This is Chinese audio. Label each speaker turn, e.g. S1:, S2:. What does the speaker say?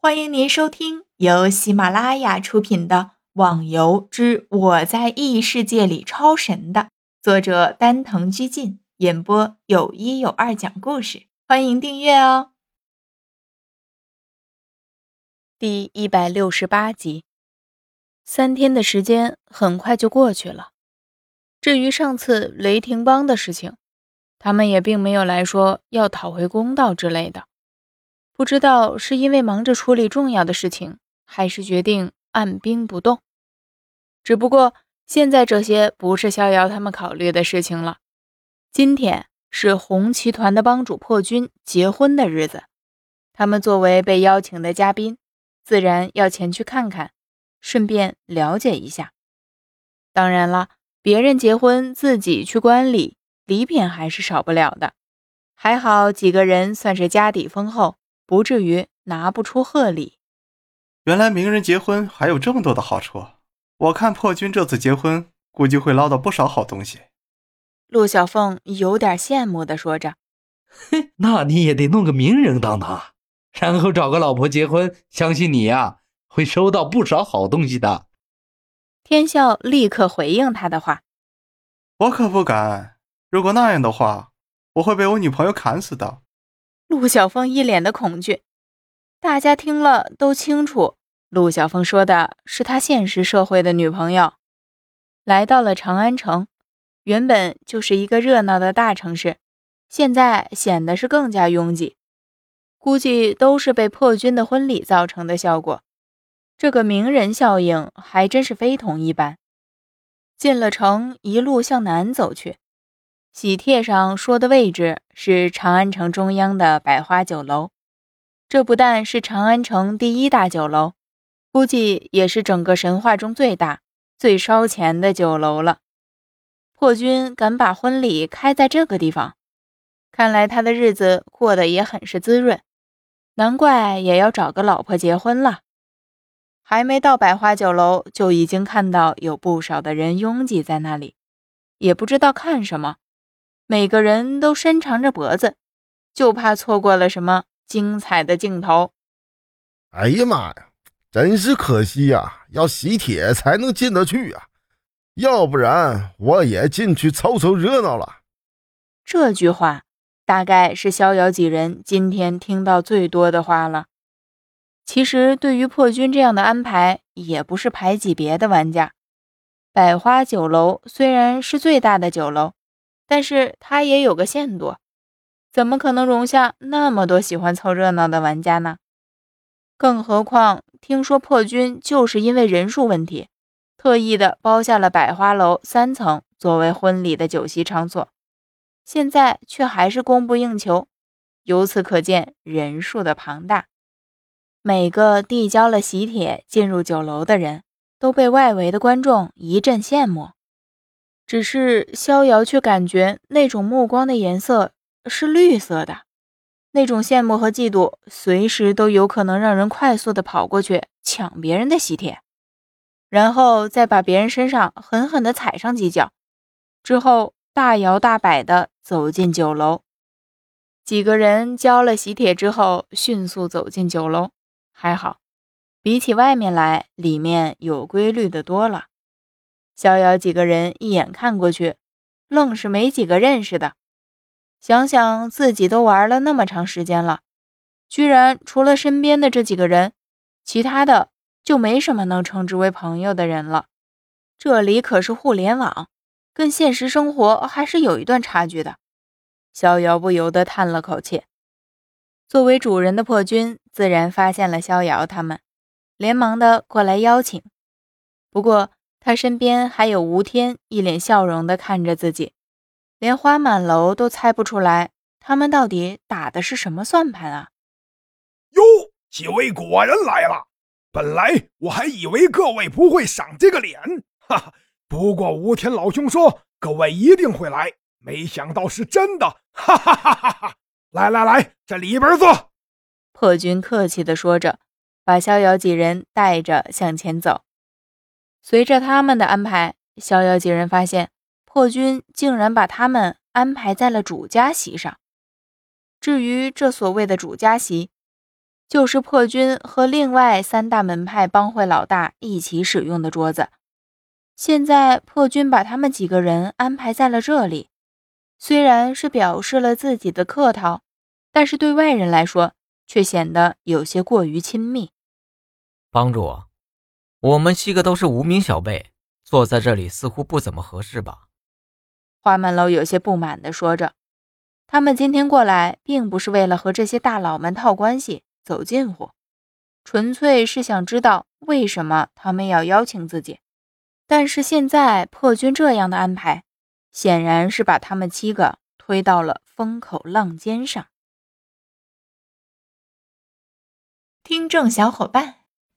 S1: 欢迎您收听由喜马拉雅出品的《网游之我在异世界里超神》的作者丹藤居进演播，有一有二讲故事。欢迎订阅哦。第一百六十八集，三天的时间很快就过去了。至于上次雷霆帮的事情，他们也并没有来说要讨回公道之类的。不知道是因为忙着处理重要的事情，还是决定按兵不动。只不过现在这些不是逍遥他们考虑的事情了。今天是红旗团的帮主破军结婚的日子，他们作为被邀请的嘉宾，自然要前去看看，顺便了解一下。当然了，别人结婚自己去观礼，礼品还是少不了的。还好几个人算是家底丰厚。不至于拿不出贺礼。
S2: 原来名人结婚还有这么多的好处，我看破军这次结婚估计会捞到不少好东西。
S1: 陆小凤有点羡慕的说着：“
S3: 哼，那你也得弄个名人当当，然后找个老婆结婚，相信你呀会收到不少好东西的。”
S1: 天笑立刻回应他的话：“
S2: 我可不敢，如果那样的话，我会被我女朋友砍死的。”
S1: 陆小凤一脸的恐惧，大家听了都清楚，陆小凤说的是他现实社会的女朋友。来到了长安城，原本就是一个热闹的大城市，现在显得是更加拥挤，估计都是被破军的婚礼造成的效果。这个名人效应还真是非同一般。进了城，一路向南走去。喜帖上说的位置是长安城中央的百花酒楼，这不但是长安城第一大酒楼，估计也是整个神话中最大、最烧钱的酒楼了。破军敢把婚礼开在这个地方，看来他的日子过得也很是滋润，难怪也要找个老婆结婚了。还没到百花酒楼，就已经看到有不少的人拥挤在那里，也不知道看什么。每个人都伸长着脖子，就怕错过了什么精彩的镜头。
S4: 哎呀妈呀，真是可惜呀！要喜帖才能进得去啊，要不然我也进去凑凑热闹了。
S1: 这句话大概是逍遥几人今天听到最多的话了。其实，对于破军这样的安排，也不是排挤别的玩家。百花酒楼虽然是最大的酒楼。但是它也有个限度，怎么可能容下那么多喜欢凑热闹的玩家呢？更何况，听说破军就是因为人数问题，特意的包下了百花楼三层作为婚礼的酒席场所，现在却还是供不应求，由此可见人数的庞大。每个递交了喜帖进入酒楼的人，都被外围的观众一阵羡慕。只是逍遥却感觉那种目光的颜色是绿色的，那种羡慕和嫉妒随时都有可能让人快速的跑过去抢别人的喜帖，然后再把别人身上狠狠的踩上几脚，之后大摇大摆的走进酒楼。几个人交了喜帖之后，迅速走进酒楼，还好，比起外面来，里面有规律的多了。逍遥几个人一眼看过去，愣是没几个认识的。想想自己都玩了那么长时间了，居然除了身边的这几个人，其他的就没什么能称之为朋友的人了。这里可是互联网，跟现实生活还是有一段差距的。逍遥不由得叹了口气。作为主人的破军自然发现了逍遥他们，连忙的过来邀请。不过。他身边还有吴天，一脸笑容地看着自己，连花满楼都猜不出来他们到底打的是什么算盘啊！
S5: 哟，几位果然来了！本来我还以为各位不会赏这个脸，哈哈。不过吴天老兄说各位一定会来，没想到是真的，哈哈哈哈哈！来来来，这里边坐。
S1: 破军客气地说着，把逍遥几人带着向前走。随着他们的安排，逍遥几人发现破军竟然把他们安排在了主家席上。至于这所谓的主家席，就是破军和另外三大门派帮会老大一起使用的桌子。现在破军把他们几个人安排在了这里，虽然是表示了自己的客套，但是对外人来说却显得有些过于亲密。
S6: 帮主，我们七个都是无名小辈，坐在这里似乎不怎么合适吧？
S1: 花满楼有些不满地说着：“他们今天过来，并不是为了和这些大佬们套关系、走近乎，纯粹是想知道为什么他们要邀请自己。”但是现在破军这样的安排，显然是把他们七个推到了风口浪尖上。
S7: 听众小伙伴，